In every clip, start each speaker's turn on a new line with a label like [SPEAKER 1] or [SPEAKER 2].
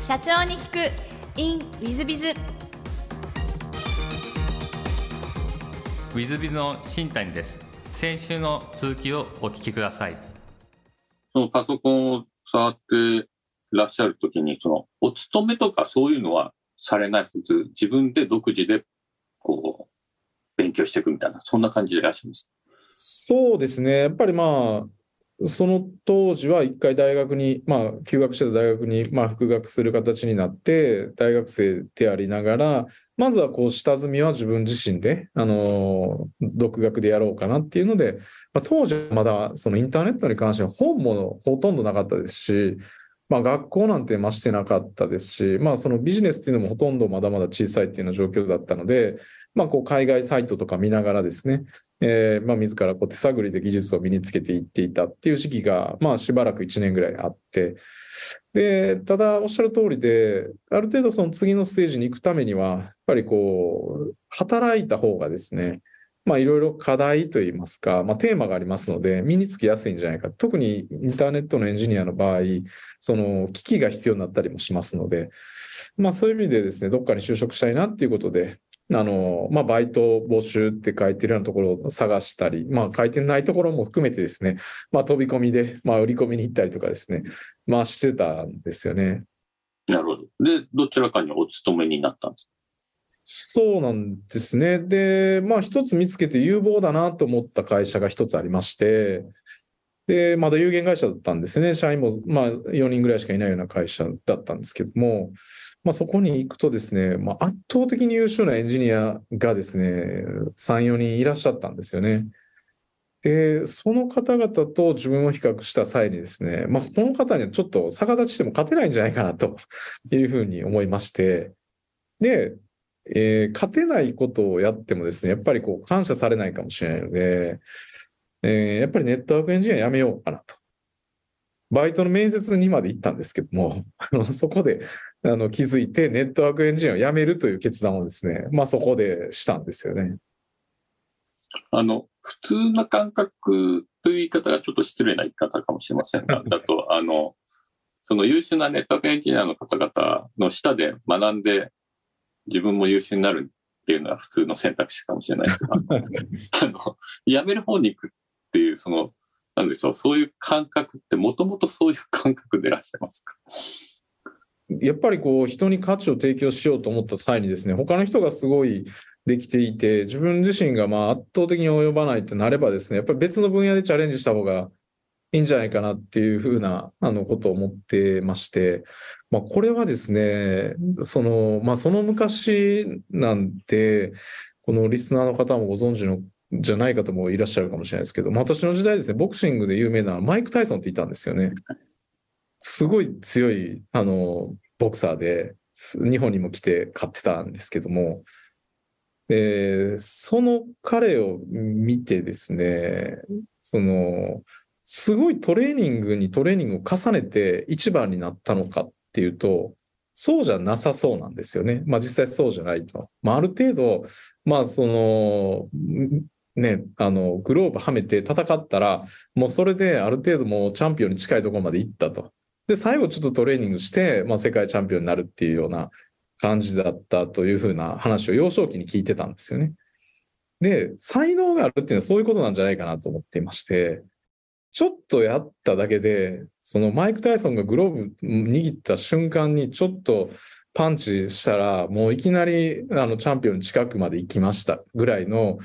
[SPEAKER 1] 社長に聞く。In ウィズビズ
[SPEAKER 2] ウィズビズの新谷です。先週の続きをお聞きください。
[SPEAKER 3] そのパソコンを触ってらっしゃるときに、そのお勤めとかそういうのはされない。普通、自分で独自でこう勉強していくみたいな、そんな感じでいらっしゃいます
[SPEAKER 4] そうですね、やっぱりまあ、その当時は一回大学に、まあ、休学してた大学に、まあ、復学する形になって、大学生でありながら、まずはこう、下積みは自分自身で、あの、独学でやろうかなっていうので、まあ、当時はまだそのインターネットに関しては本もほとんどなかったですし、まあ、学校なんて増してなかったですし、まあ、そのビジネスっていうのもほとんどまだまだ小さいっていうような状況だったので、まあ、こう海外サイトとか見ながらですね、えー、まあ自らこう手探りで技術を身につけていっていたっていう時期が、まあ、しばらく1年ぐらいあって、で、ただおっしゃる通りで、ある程度その次のステージに行くためには、やっぱりこう、働いた方がですね、まあいろいろ課題といいますか、まあテーマがありますので、身につきやすいんじゃないか。特にインターネットのエンジニアの場合、その機器が必要になったりもしますので、まあそういう意味でですね、どっかに就職したいなっていうことで、あの、まあ、バイト募集って書いてるようなところを探したり、まあ、書いてないところも含めてですね、まあ、飛び込みで、まあ、売り込みに行ったりとかですね、まあ、してたんですよね。
[SPEAKER 3] なるほど。で、どちらかにお勤めになったんですか？
[SPEAKER 4] そうなんですね。で、まあ一つ見つけて有望だなと思った会社が一つありまして、で、まだ有限会社だったんですね。社員もまあ4人ぐらいしかいないような会社だったんですけども、まあそこに行くとですね、まあ圧倒的に優秀なエンジニアがですね、3、4人いらっしゃったんですよね。で、その方々と自分を比較した際にですね、まあこの方にはちょっと逆立ちしても勝てないんじゃないかなというふうに思いまして、で、えー、勝てないことをやってもですね、やっぱりこう感謝されないかもしれないので、えー、やっぱりネットワークエンジニアやめようかなと。バイトの面接にまで行ったんですけども、あのそこであの気づいてネットワークエンジニアを辞めるという決断をですね、まあそこでしたんですよね。
[SPEAKER 3] あの、普通な感覚という言い方がちょっと失礼な言い方かもしれませんが、だと、あの、その優秀なネットワークエンジニアの方々の下で学んで自分も優秀になるっていうのは普通の選択肢かもしれないです。が、あの、辞める方に行くっていう、その、なんでしょう、そういう感覚ってもともとそういう感覚でいらっしゃいますか？
[SPEAKER 4] やっぱりこう人に価値を提供しようと思った際にですね、他の人がすごいできていて、自分自身がまあ圧倒的に及ばないってなればですね、やっぱり別の分野でチャレンジした方がいいんじゃないかなっていうふうなあのことを思ってまして、まあ、これはですね、その、まあ、その昔なんて、このリスナーの方もご存知のじゃない方もいらっしゃるかもしれないですけど、まあ、私の時代ですね、ボクシングで有名なマイク・タイソンっていたんですよね。すごい強い、あの、ボクサーで、日本にも来て勝ってたんですけども、で、その彼を見てですね、その、すごいトレーニングにトレーニングを重ねて一番になったのかっていうと、そうじゃなさそうなんですよね。まあ実際そうじゃないと。まあある程度、まあその、ね、あの、グローブはめて戦ったら、もうそれである程度もうチャンピオンに近いところまで行ったと。で、最後ちょっとトレーニングして、まあ世界チャンピオンになるっていうような感じだったというふうな話を幼少期に聞いてたんですよね。で、才能があるっていうのはそういうことなんじゃないかなと思っていまして、ちょっとやっただけで、そのマイク・タイソンがグローブ握った瞬間にちょっとパンチしたら、もういきなりあのチャンピオン近くまで行きましたぐらいの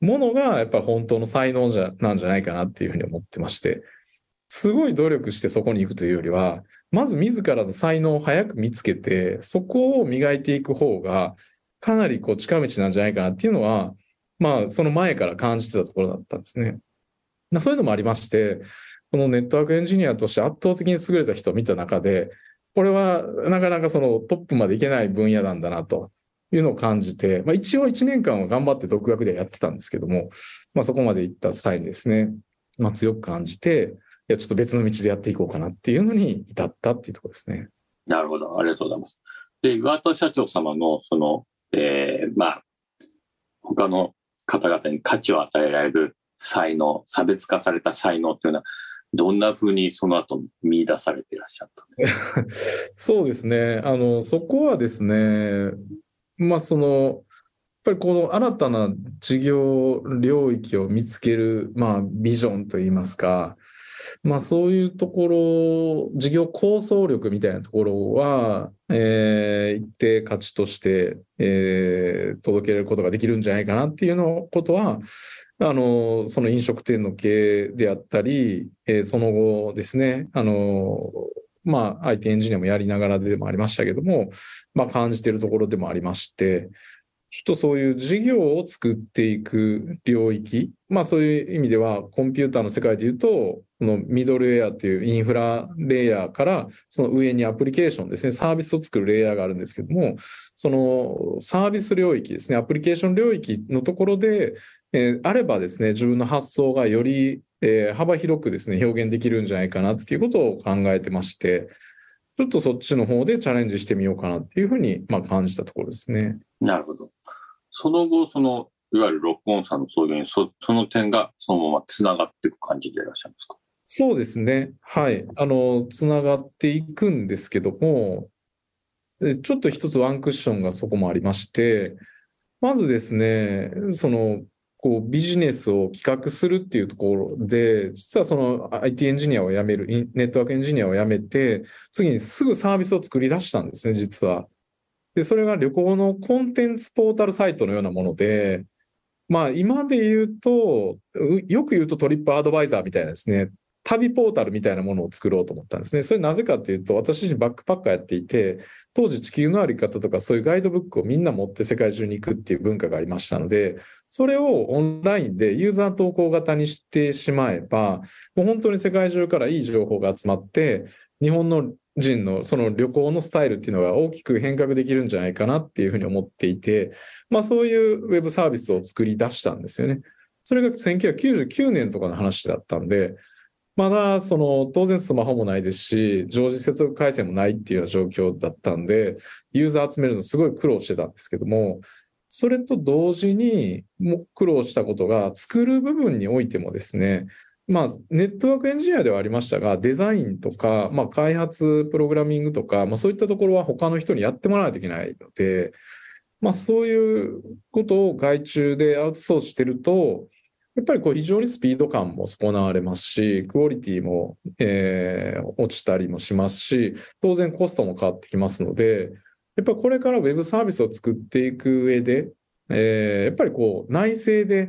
[SPEAKER 4] ものがやっぱ本当の才能じゃなんじゃないかなっていうふうに思ってまして、すごい努力してそこに行くというよりは、まず自らの才能を早く見つけて、そこを磨いていく方が、かなりこう近道なんじゃないかなっていうのは、まあその前から感じてたところだったんですね。そういうのもありまして、このネットワークエンジニアとして圧倒的に優れた人を見た中で、これはなかなかそのトップまでいけない分野なんだなというのを感じて、まあ、一応1年間は頑張って独学でやってたんですけども、まあ、そこまで行った際にですね、まあ、強く感じて、いや、ちょっと別の道でやっていこうかなっていうのに至ったっていうところですね。
[SPEAKER 3] なるほど。ありがとうございます。で、岩田社長様の、その、えー、まあ、他の方々に価値を与えられる才能、差別化された才能っていうのは、どんなふうにその後見出されていらっしゃった
[SPEAKER 4] そうですね。あの、そこはですね、まあ、その、やっぱりこの新たな事業領域を見つける、まあ、ビジョンといいますか、まあ、そういうところ、事業構想力みたいなところは、えー、一定価値として、えー、届けることができるんじゃないかなっていうのことは、あの、その飲食店の経営であったり、えー、その後ですね、あの、まあ、IT エンジニアもやりながらでもありましたけども、まあ、感じているところでもありまして、ちょっとそういう事業を作っていく領域、まあそういう意味ではコンピューターの世界でいうと、このミドルウェアっていうインフラレイヤーからその上にアプリケーションですね、サービスを作るレイヤーがあるんですけども、そのサービス領域ですね、アプリケーション領域のところで、えー、あればですね、自分の発想がより、えー、幅広くですね、表現できるんじゃないかなっていうことを考えてまして、ちょっとそっちの方でチャレンジしてみようかなっていうふうに、まあ、感じたところですね。
[SPEAKER 3] なるほど。その後、その、いわゆるロックオンさんの創業にそ、その点がそのままつながっていく感じでいらっしゃいますか？
[SPEAKER 4] そうですね。はい。あの、つながっていくんですけども、ちょっと一つワンクッションがそこもありまして、まずですね、その、こうビジネスを企画するっていうところで、実はその IT エンジニアを辞める、ネットワークエンジニアを辞めて、次にすぐサービスを作り出したんですね、実は。で、それが旅行のコンテンツポータルサイトのようなもので、まあ今で言うと、よく言うとトリップアドバイザーみたいなですね、旅ポータルみたいなものを作ろうと思ったんですね。それなぜかっていうと、私自身バックパッカーやっていて、当時地球のあり方とかそういうガイドブックをみんな持って世界中に行くっていう文化がありましたので、それをオンラインでユーザー投稿型にしてしまえば、もう本当に世界中からいい情報が集まって、日本の人のその旅行のスタイルっていうのが大きく変革できるんじゃないかなっていうふうに思っていて、まあそういうウェブサービスを作り出したんですよね。それが1999年とかの話だったんで、まだその当然スマホもないですし、常時接続回線もないっていうような状況だったんで、ユーザー集めるのすごい苦労してたんですけども、それと同時にも苦労したことが作る部分においてもですね、まあ、ネットワークエンジニアではありましたが、デザインとか、まあ、開発、プログラミングとか、まあ、そういったところは他の人にやってもらわないといけないので、まあ、そういうことを外注でアウトソースしてると、やっぱりこう非常にスピード感も損なわれますし、クオリティも、えー、落ちたりもしますし、当然コストも変わってきますので、やっぱこれからウェブサービスを作っていく上で、えー、やっぱりこう内政で、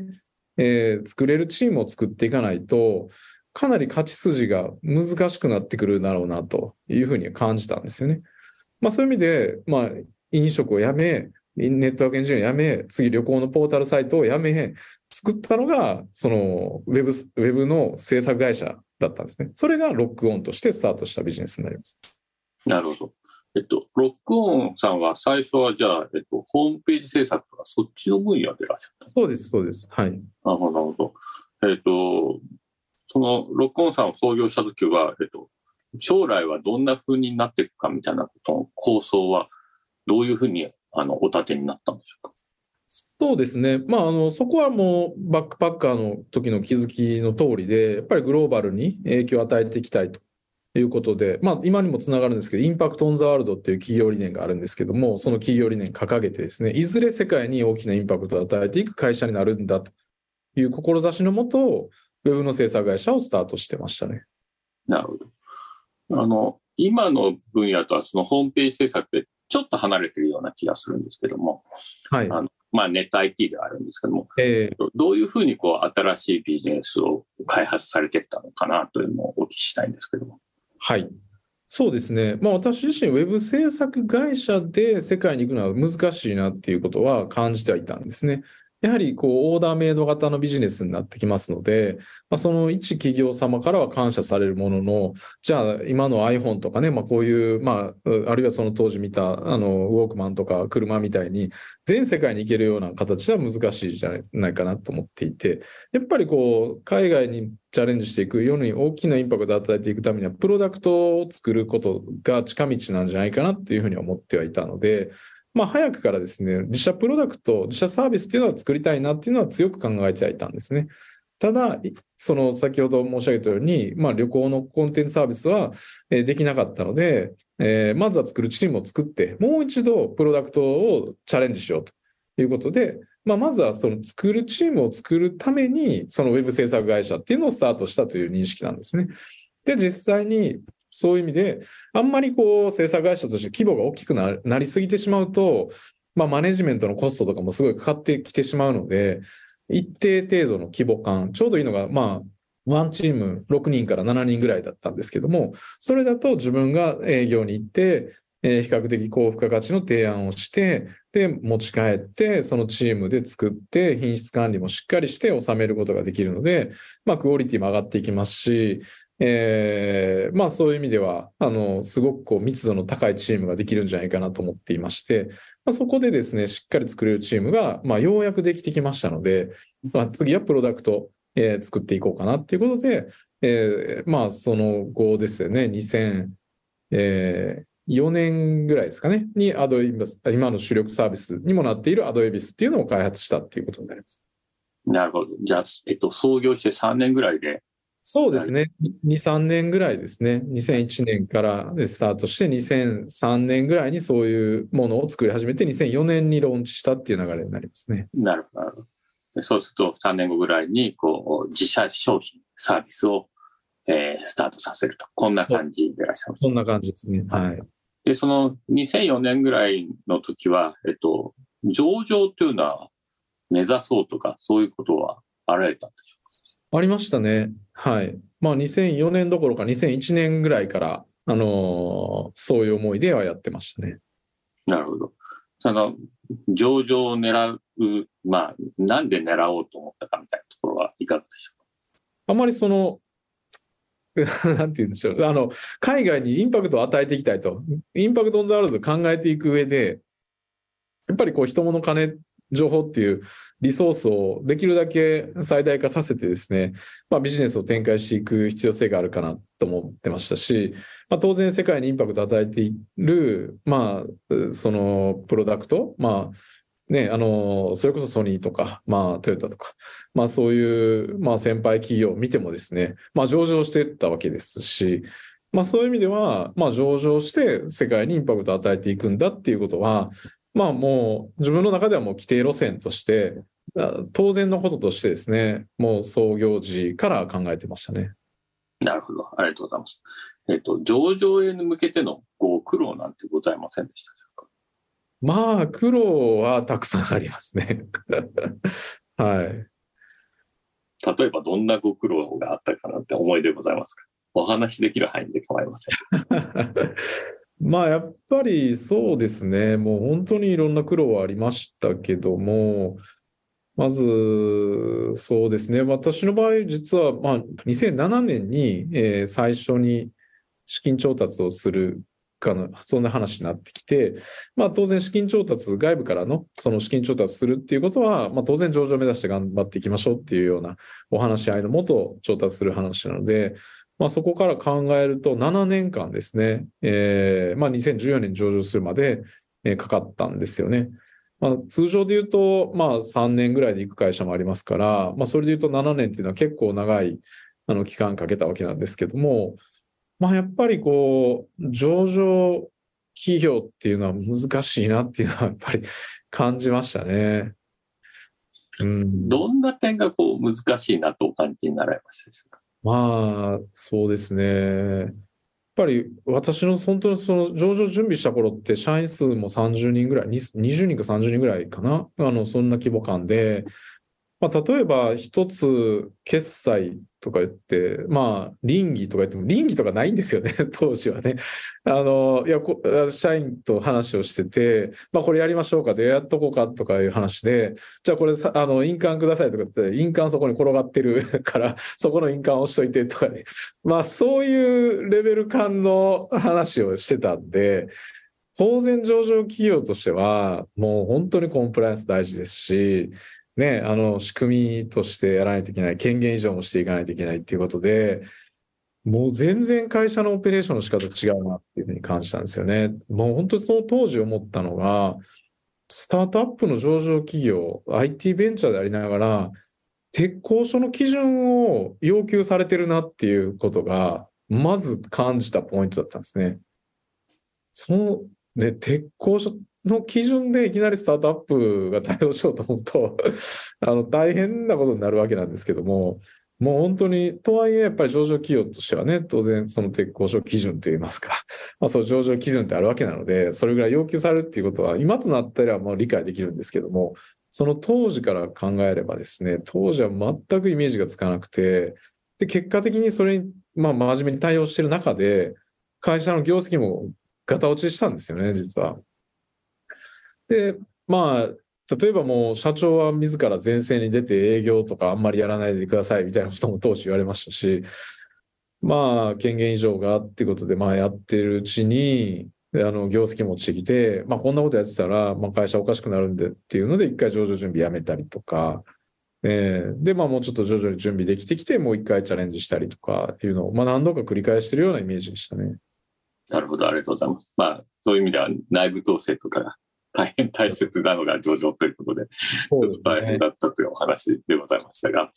[SPEAKER 4] えー、作れるチームを作っていかないと、かなり勝ち筋が難しくなってくるだろうなというふうに感じたんですよね。まあそういう意味で、まあ飲食をやめ、ネットワークエンジニアをやめ、次旅行のポータルサイトをやめ、作ったのが、そのウェブ、ウェブの制作会社だったんですね。それがロックオンとしてスタートしたビジネスになります。
[SPEAKER 3] なるほど。えっと、ロックオンさんは最初はじゃあ、えっと、ホームページ制作とかそっちの分野でいらっしゃった？
[SPEAKER 4] そうです、そうです。はい。なる
[SPEAKER 3] ほど、なるほど。えっと、そのロックオンさんを創業した時は、えっと、将来はどんな風になっていくかみたいなことの構想はどういうふうにあのお立てになったんでしょうか？
[SPEAKER 4] そうですね。まあ、あの、そこはもうバックパッカーの時の気づきの通りで、やっぱりグローバルに影響を与えていきたいということで、まあ、今にもつながるんですけど、インパクト・オン・ザ・ワールドっていう企業理念があるんですけども、その企業理念掲げてですね、いずれ世界に大きなインパクトを与えていく会社になるんだという志のもと、ウェブの制作会社をスタートしてましたね。
[SPEAKER 3] なるほど。あの、今の分野とはそのホームページ制作ってちょっと離れてるような気がするんですけども、はい、あのまあ、ネット IT ではあるんですけども、えー、どういうふうにこう新しいビジネスを開発されていったのかなというのをお聞きしたいんですけども。
[SPEAKER 4] はい。そうですね。まあ私自身、ウェブ制作会社で世界に行くのは難しいなっていうことは感じてはいたんですね。やはりこうオーダーメイド型のビジネスになってきますので、まあ、その一企業様からは感謝されるものの、じゃあ今の iPhone とかね、まあ、こういう、まあ、あるいはその当時見たあのウォークマンとか車みたいに全世界に行けるような形では難しいじゃないかなと思っていて、やっぱりこう海外にチャレンジしていく、世に大きなインパクトを与えていくためには、プロダクトを作ることが近道なんじゃないかなっていうふうに思ってはいたので、まあ、早くからですね、自社プロダクト、自社サービスっていうのは作りたいなっていうのは強く考えてはいたんですね。ただ、その先ほど申し上げたように、まあ、旅行のコンテンツサービスはできなかったので、えーまずは作るチームを作って、もう一度プロダクトをチャレンジしようということで、まあ、まずはその作るチームを作るために、そのウェブ制作会社っていうのをスタートしたという認識なんですね。で、実際にそういう意味で、あんまりこう制作会社として規模が大きくななりすぎてしまうと、まあ、マネジメントのコストとかもすごいかかってきてしまうので、一定程度の規模感、ちょうどいいのが、まあ、ワンチーム6人から7人ぐらいだったんですけども、それだと自分が営業に行って、えー比較的高付加価値の提案をして、で、持ち帰って、そのチームで作って、品質管理もしっかりして収めることができるので、まあ、クオリティも上がっていきますし、えーまあそういう意味では、あの、すごくこう密度の高いチームができるんじゃないかなと思っていまして、まあ、そこでですね、しっかり作れるチームが、まあようやくできてきましたので、まあ次はプロダクト、えー作っていこうかなっていうことで、えーまあその後ですよね、2004年ぐらいですかね、にアドエビス、今の主力サービスにもなっているアドエビスっていうのを開発したっていうことになります。
[SPEAKER 3] なるほど。じゃあ、えっと、創業して3年ぐらいで、
[SPEAKER 4] そうですね。2、3年ぐらいですね。2001年からスタートして、2003年ぐらいにそういうものを作り始めて、2004年にローンチしたっていう流れになりますね。
[SPEAKER 3] なるほどそうすると3年後ぐらいに、こう、自社商品、サービスを、えースタートさせると。こんな感じでいらっしゃいます。
[SPEAKER 4] そんな感じですね。はい。
[SPEAKER 3] で、その2004年ぐらいの時は、えっと、上場というのは目指そうとか、そういうことはあられたんでしょ
[SPEAKER 4] ありましたね。はい。まあ2004年どころか2001年ぐらいから、あのーそういう思いではやってましたね。
[SPEAKER 3] うか。なるほど。その、上場を狙う、まあ、なんで狙おうと思ったかみたいなところはいかがでしょ
[SPEAKER 4] あまりその、なんて言うんでしょう。あの、海外にインパクトを与えていきたいと。インパクトオンザワールド考えていく上で、やっぱりこう人物金情報っていうリソースをできるだけ最大化させてですね、まあ、ビジネスを展開していく必要性があるかなと思ってましたし、まあ、当然世界にインパクトを与えている、まあ、そのプロダクト、まあ、ね、あの、それこそソニーとか、まあ、トヨタとか、まあ、そういう、まあ、先輩企業を見てもですね、まあ、上場していったわけですし、まあ、そういう意味では、まあ、上場して世界にインパクトを与えていくんだっていうことは、まあ、もう自分の中ではもう規定路線として、あ当然のこととしてですね、もう創業時から考えてましたね。
[SPEAKER 3] う。なるほど。ありがとうございます。えっと、上場へ向けてのご苦労なんてございませんでしたでしょうか？
[SPEAKER 4] まあ、苦労はたくさんありますね。はい。
[SPEAKER 3] 例えばどんなご苦労があったかなって思いでございますか？お話しできる範囲で構いません。
[SPEAKER 4] まあやっぱりそうですね、もう本当にいろんな苦労はありましたけども、まずそうですね、私の場合、実はまあ2007年に、えー最初に資金調達をするかの、そんな話になってきて、まあ当然資金調達、外部からのその資金調達するっていうことは、まあ当然上場を目指して頑張っていきましょうっていうようなお話し合いのもと調達する話なので、まあ、そこから考えると7年間ですね、えーまあ、2014年に上場するまで、えーかかったんですよね。まあ、通常で言うと、まあ、3年ぐらいで行く会社もありますから、まあ、それで言うと7年っていうのは結構長いあの期間かけたわけなんですけども、まあ、やっぱりこう、上場企業っていうのは難しいなっていうのはやっぱり 感じましたね。うん、
[SPEAKER 3] どんな点がこう難しいなとお感じになられましたでしょうか？
[SPEAKER 4] まあ、そうですね。やっぱり私の本当にその上場準備した頃って社員数も30人ぐらい、20人か30人ぐらいかな。あの、そんな規模感で、まあ、例えば一つ決済とか言って、まあ、倫理とか言っても、倫理とかないんですよね、当時はね。あの、いや、社員と話をしてて、まあ、これやりましょうかと、やっとこうかとかいう話で、じゃあこれさ、あの、印鑑くださいとか言って、印鑑そこに転がってる から、そこの印鑑押しといてとかね。まあ、そういうレベル感の話をしてたんで、当然上場企業としては、もう本当にコンプライアンス大事ですし、ね、あの、仕組みとしてやらないといけない、権限以上もしていかないといけないっていうことで、もう全然会社のオペレーションの仕方違うなっていうふうに感じたんですよね。もう本当にその当時思ったのが、スタートアップの上場企業、IT ベンチャーでありながら、鉄工所の基準を要求されてるなっていうことが、まず感じたポイントだったんですね。その、ね、鉄工所の基準でいきなりスタートアップが対応しようと思うと あの、大変なことになるわけなんですけども、もう本当に、とはいえやっぱり上場企業としてはね、当然その鉄工所基準といいますか、まあそう上場基準ってあるわけなので、それぐらい要求されるっていうことは、今となったらもう理解できるんですけども、その当時から考えればですね、当時は全くイメージがつかなくて、で、結果的にそれに、まあ真面目に対応している中で、会社の業績もガタ落ちしたんですよね、実は。で、まあ、例えばもう社長は自ら前線に出て営業とかあんまりやらないでくださいみたいなことも当時言われましたし、まあ権限以上がっていうことでまあやってるうちに、あの業績も落ちてきて、まあこんなことやってたら、まあ会社おかしくなるんでっていうので一回上場準備やめたりとか、えー、でまあもうちょっと徐々に準備できてきて、もう一回チャレンジしたりとかいうのを、まあ何度か繰り返してるようなイメージでしたね。
[SPEAKER 3] なるほど、ありがとうございます。まあそういう意味では内部統制とか大変大切なのが上場ということで、
[SPEAKER 4] そうですね、
[SPEAKER 3] 大変だったというお話でございましたが、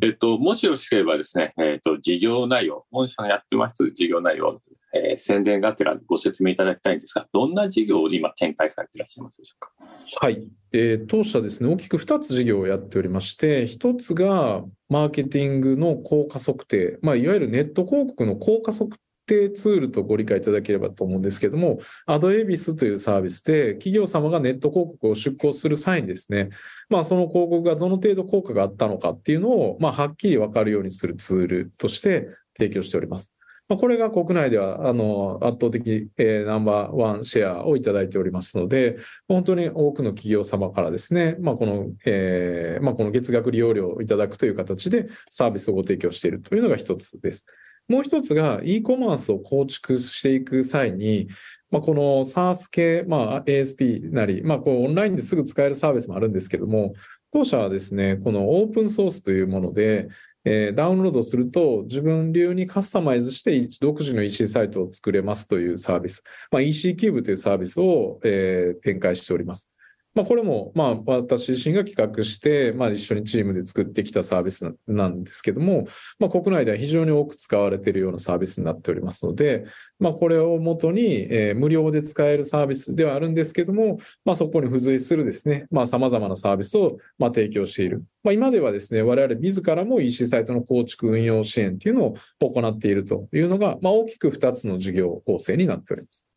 [SPEAKER 3] えっと、もしよろしければですね、えっと、事業内容、御社のやってます事業内容、えー、宣伝がてらご説明いただきたいんですが、どんな事業を今展開されていらっしゃいますでしょうか？
[SPEAKER 4] はい、えー、当社ですね、大きく2つ事業をやっておりまして、1つがマーケティングの効果測定、まあ、いわゆるネット広告の効果測定ツールとご理解いただければと思うんですけども、アドエビスというサービスで、企業様がネット広告を出稿する際にですね、まあ、その広告がどの程度効果があったのかっていうのを、まあ、はっきり分かるようにするツールとして提供しております。まあ、これが国内ではあの圧倒的、え、ナンバーワンシェアをいただいておりますので、本当に多くの企業様からですね、まあ、この、えーまあ、この月額利用料をいただくという形でサービスをご提供しているというのが一つです。もう一つが e コマースを構築していく際に、まあ、この SaaS 系、まあ、ASP なり、まあ、こうオンラインですぐ使えるサービスもあるんですけども、当社はですね、このオープンソースというもので、えー、ダウンロードすると自分流にカスタマイズして独自の EC サイトを作れますというサービス、まあ、EC キューブというサービスを、えー、展開しております。まあ、これも、まあ、私自身が企画して、まあ、一緒にチームで作ってきたサービスなんですけども、まあ、国内では非常に多く使われているようなサービスになっておりますので、まあ、これをもとに、えー、無料で使えるサービスではあるんですけども、まあ、そこに付随するですね、まあ、様々なサービスを、まあ、提供している。まあ、今ではですね、我々自らも EC サイトの構築運用支援というのを行っているというのが、まあ、大きく2つの事業構成になっております。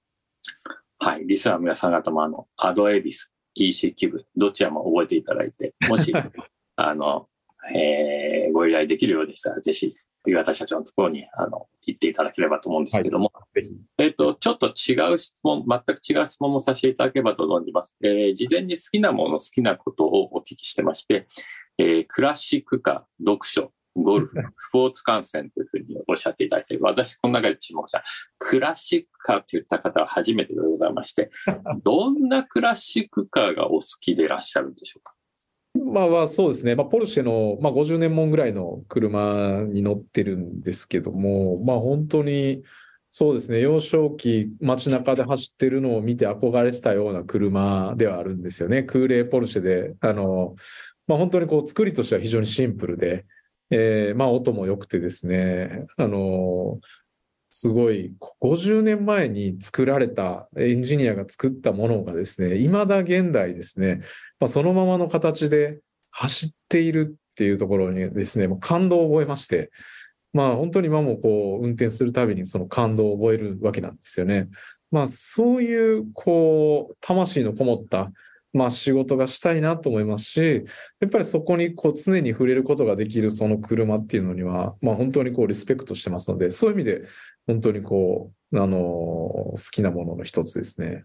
[SPEAKER 3] はい。リスナーの皆さん方も、あの、アドエビス、EC 気分、どちらも覚えていただいて、もし、あの、えー、ご依頼できるようでしたら、ぜひ、岩田社長のところに、あの、行っていただければと思うんですけども、はい、えっ、と、ちょっと違う質問、全く違う質問もさせていただければと思います。えー、事前に好きなもの、好きなことをお聞きしてまして、えー、クラシックか読書、ゴルフ、スポーツ観戦というふうにおっしゃっていただいて、私、この中で注目した、クラシックカーと言った方は初めてでございまして、どんなクラシックカーがお好きでいらっしゃるんでしょうか？
[SPEAKER 4] まあ、まあ、そうですね、まあ、ポルシェの、まあ、50年もんぐらいの車に乗ってるんですけども、まあ、本当に、そうですね、幼少期、街中で走ってるのを見て憧れてたような車ではあるんですよね。空冷ポルシェで、あの、まあ、本当にこう作りとしては非常にシンプルで、えー、まあ音も良くてですね、あのすごい50年前に作られたエンジニアが作ったものがですね、未だ現代ですね、まあ、そのままの形で走っているっていうところにですね、もう感動を覚えまして、まあ本当に今もこう運転するたびにその感動を覚えるわけなんですよね。まあそういうこう魂のこもったまあ、仕事がしたいなと思いますし、やっぱりそこにこう常に触れることができるその車っていうのには、まあ、本当にこうリスペクトしてますので、そういう意味で本当にこう、あの、好きなものの一つですね。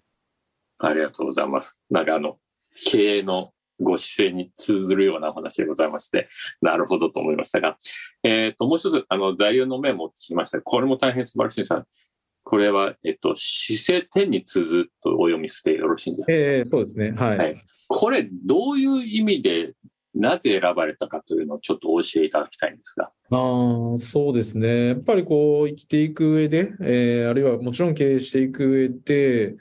[SPEAKER 3] ありがとうございます。なんかあの、経営のご姿勢に通ずるようなお話でございまして、なるほどと思いましたが、えっ、ー、と、もう一つ、あの、材料の面も聞きました。これも大変素晴らしいです。これは、えっと、姿勢点に通ずとお読みしてよろしいんですか、
[SPEAKER 4] えー、そうですね、はい、はい。
[SPEAKER 3] これ、どういう意味で、なぜ選ばれたかというのをちょっと教えていただきたいんですが。
[SPEAKER 4] あそうですね。やっぱりこう、生きていく上で、えー、あるいはもちろん経営していく上で、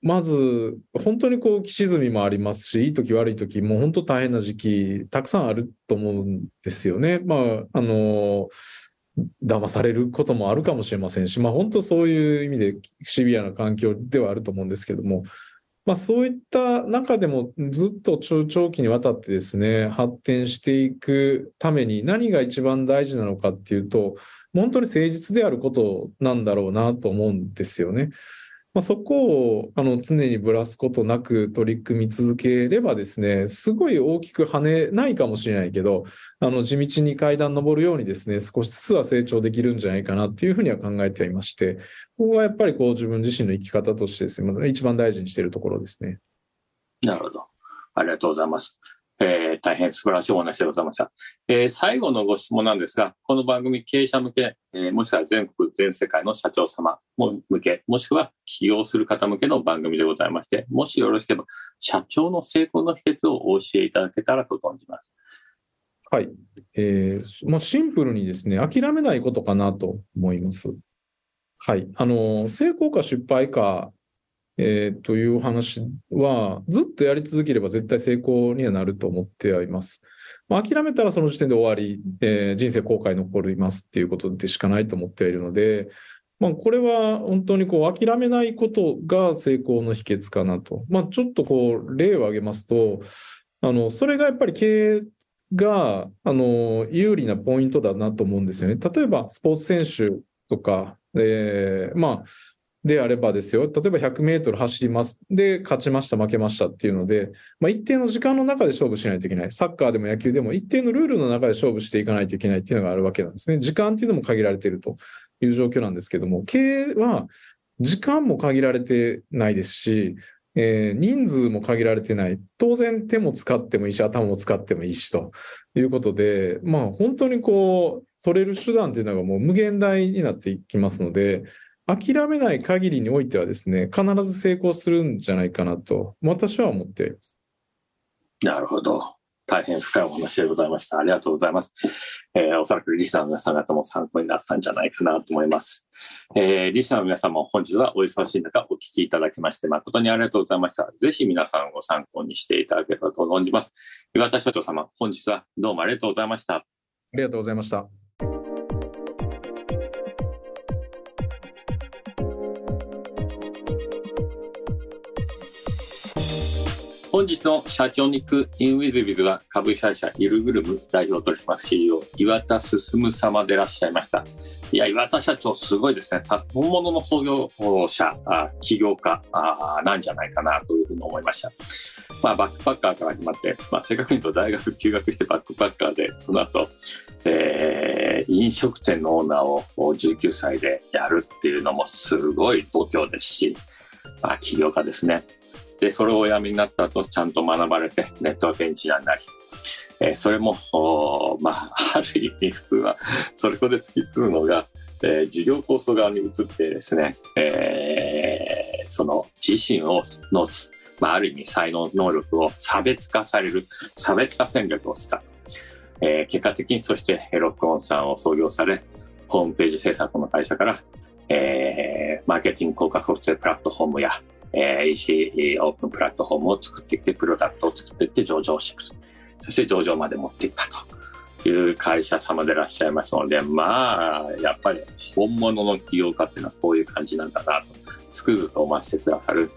[SPEAKER 4] まず、本当にこう、浮き沈みもありますし、いい時悪い時、もう本当大変な時期、たくさんあると思うんですよね。まあ、あの、騙されることもあるかもしれませんし、まあ本当そういう意味でシビアな環境ではあると思うんですけども、まあそういった中でもずっと中長期にわたってですね、発展していくために何が一番大事なのかっていうと、本当に誠実であることなんだろうなと思うんですよね。まあ、そこをあの常にぶらすことなく取り組み続ければですね、すごい大きく跳ねないかもしれないけど、あの地道に階段登るようにですね、少しずつは成長できるんじゃないかなっていうふうには考えていまして、ここはやっぱりこう自分自身の生き方としてですね、一番大事にしているところですね。
[SPEAKER 3] なるほど。ありがとうございます。えー、大変素晴らしいお話でございました。えー、最後のご質問なんですが、この番組経営者向け、えー、もしくは全国、全世界の社長様も向け、もしくは起業する方向けの番組でございまして、もしよろしければ、社長の成功の秘訣をお教えいただけたらと存じます。
[SPEAKER 4] はい。えー、まあ、シンプルにですね、諦めないことかなと思います。はい。あの、成功か失敗かえー、という話は、ずっとやり続ければ絶対成功にはなると思ってはいます。まあ、諦めたらその時点で終わり、えー、人生後悔残りますっていうことでしかないと思っているので、まあ、これは本当にこう諦めないことが成功の秘訣かなと。まあ、ちょっとこう例を挙げますと、あのそれがやっぱり経営があの有利なポイントだなと思うんですよね。例えばスポーツ選手とか、えー、まあであればですよ、例えば100メートル走ります。で、勝ちました、負けましたっていうので、まあ、一定の時間の中で勝負しないといけない。サッカーでも野球でも一定のルールの中で勝負していかないといけないっていうのがあるわけなんですね。時間っていうのも限られているという状況なんですけども、経営は時間も限られてないですし、えー、人数も限られてない。当然手も使ってもいいし、頭も使ってもいいしということで、まあ本当にこう、取れる手段っていうのがもう無限大になっていきますので、諦めない限りにおいてはですね、必ず成功するんじゃないかなと、私は思っています。
[SPEAKER 3] なるほど。大変深いお話でございました。ありがとうございます。えー、おそらくリスナーの皆さん方も参考になったんじゃないかなと思います。えー、リスナーの皆さんも本日はお忙しい中お聞きいただきまして誠にありがとうございました。ぜひ皆さんご参考にしていただければと存じます。岩田社長様、本日はどうもありがとうございました。あ
[SPEAKER 4] りがとうございました。
[SPEAKER 3] 本日の社長に行くインウィズビズは株式会社ゆるぐるム代表取締役 CEO 岩田進様でいらっしゃいました。いや、岩田社長すごいですね。本物の創業者、起業家なんじゃないかなというふうに思いました。まあ、バックパッカーから始まって、まあ、正確に言うと大学休学してバックパッカーで、その後、えー、飲食店のオーナーを19歳でやるっていうのもすごい度胸ですし、まあ、起業家ですね。で、それをお辞めになった後、ちゃんと学ばれて、ネットワークエンジニアになり、えー、それも、まあ、ある意味普通は、それこで突き進むのが、えー、事業構想側に移ってですね、えー、その自身をの、まあ、ある意味才能能力を差別化される差別化戦略をした、えー、結果的にそしてロックオンさんを創業されホームページ制作の会社から、えー、マーケティング広告ソフトウェアプラットフォームやえー、EC オープンプラットフォームを作っていって、プロダクトを作っていって上場していくと。そして上場まで持っていったという会社様でいらっしゃいますので、まあ、やっぱり本物の起業家っていうのはこういう感じなんだなと、つくづく思わせてくださる、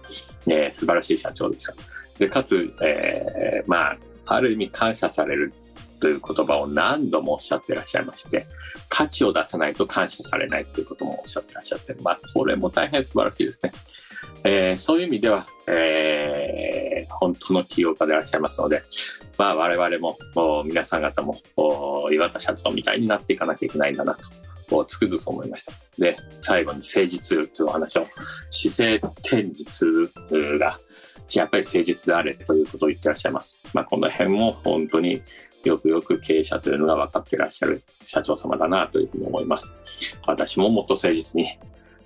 [SPEAKER 3] えー、素晴らしい社長でした。で、かつ、えー、まあ、ある意味感謝されるという言葉を何度もおっしゃってらっしゃいまして、価値を出さないと感謝されないということもおっしゃってらっしゃって、まあ、これも大変素晴らしいですね。えー、そういう意味では、えー、本当の起業家でいらっしゃいますので、まあ、我々もも皆さん方も岩田社長みたいになっていかなきゃいけないんだなとつくづく思いました。で最後に誠実というお話を姿勢天実がやっぱり誠実であれということを言ってらっしゃいます。まあ、この辺も本当によくよく経営者というのが分かっていらっしゃる社長様だなというふうに思います。私ももっと誠実に、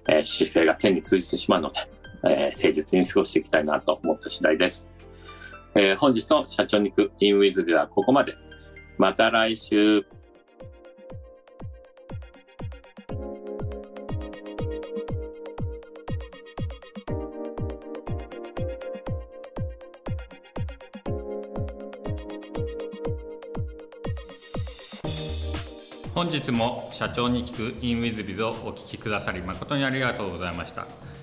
[SPEAKER 3] えー、姿勢が天に通じてしまうので、えー、誠実に過ごしていきたいなと思った次第です。えー、本日の社長に行くインウィズではここまで。また来週。
[SPEAKER 2] 本日も社長に聞くインウィズビズをお聞きくださり誠にありがとうございました。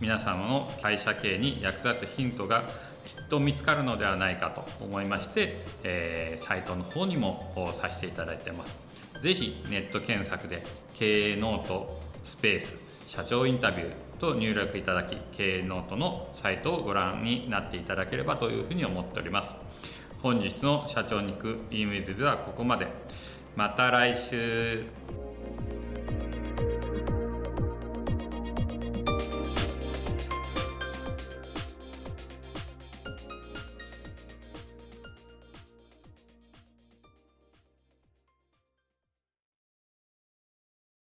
[SPEAKER 2] 皆様の会社経営に役立つヒントがきっと見つかるのではないかと思いまして、えーサイトの方にもさせていただいてます。ぜひネット検索で経営ノートスペース社長インタビューと入力いただき経営ノートのサイトをご覧になっていただければというふうに思っております。本日の社長に行く e ムイズではここまで。また来週。